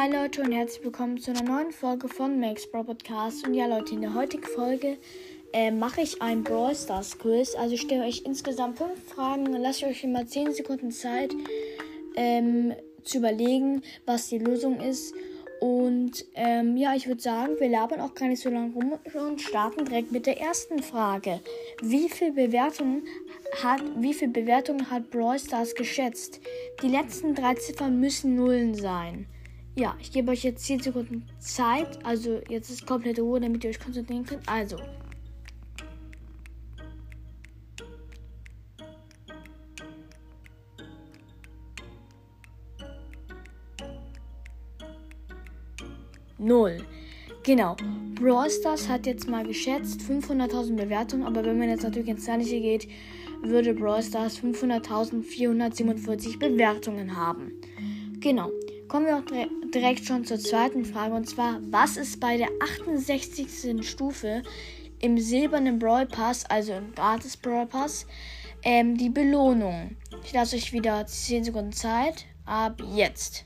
Hi Leute und herzlich willkommen zu einer neuen Folge von Max Bro Podcast. Und ja Leute, in der heutigen Folge äh, mache ich ein Brawl Stars Quiz. Also ich stelle euch insgesamt fünf Fragen und lasse euch immer 10 Sekunden Zeit ähm, zu überlegen, was die Lösung ist. Und ähm, ja, ich würde sagen, wir labern auch gar nicht so lange rum und starten direkt mit der ersten Frage. Wie viel Bewertungen hat, wie viel Bewertungen hat Brawl Stars geschätzt? Die letzten drei Ziffern müssen Nullen sein. Ja, ich gebe euch jetzt 10 Sekunden Zeit. Also jetzt ist komplette Ruhe, damit ihr euch konzentrieren könnt. Also. Null. Genau. Brawl Stars hat jetzt mal geschätzt 500.000 Bewertungen, aber wenn man jetzt natürlich ins Zeitliche geht, würde Brawl Stars 500.447 Bewertungen haben. Genau. Kommen wir auch direkt schon zur zweiten Frage und zwar, was ist bei der 68. Stufe im silbernen Brawl Pass, also im Gratis Brawl Pass, ähm, die Belohnung? Ich lasse euch wieder 10 Sekunden Zeit. Ab jetzt.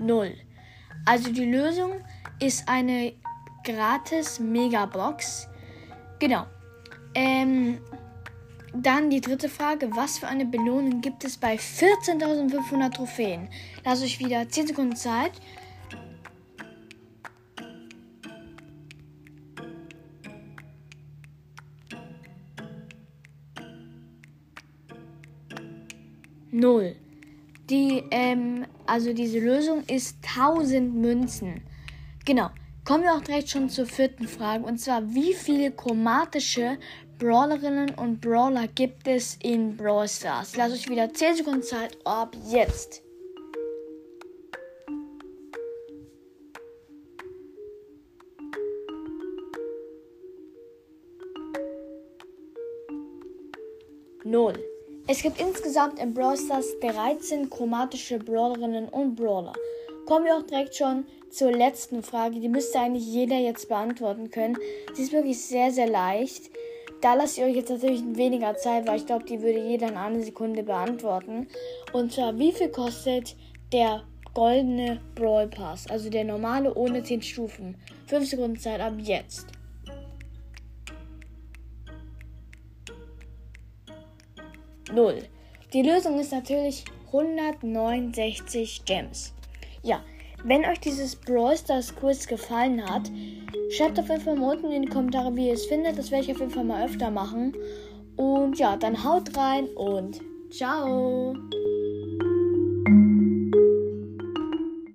Null. Also die Lösung ist eine gratis Megabox. Genau. Ähm, dann die dritte Frage. Was für eine Belohnung gibt es bei 14.500 Trophäen? Lass euch wieder 10 Sekunden Zeit. Null. Die, ähm, also diese Lösung ist 1000 Münzen. Genau. Kommen wir auch direkt schon zur vierten Frage. Und zwar, wie viele chromatische Brawlerinnen und Brawler gibt es in Brawl Stars? Ich lasse euch wieder 10 Sekunden Zeit. Ab jetzt. Null. Es gibt insgesamt in Brawl Stars 13 chromatische Brawlerinnen und Brawler. Kommen wir auch direkt schon zur letzten Frage. Die müsste eigentlich jeder jetzt beantworten können. Sie ist wirklich sehr, sehr leicht. Da lasse ich euch jetzt natürlich weniger Zeit, weil ich glaube, die würde jeder in einer Sekunde beantworten. Und zwar, wie viel kostet der goldene Brawl Pass? Also der normale ohne 10 Stufen. 5 Sekunden Zeit ab jetzt. Null. Die Lösung ist natürlich 169 Gems. Ja, wenn euch dieses Brawl Stars Quiz gefallen hat, schreibt auf jeden Fall mal unten in die Kommentare, wie ihr es findet. Das werde ich auf jeden Fall mal öfter machen. Und ja, dann haut rein und ciao.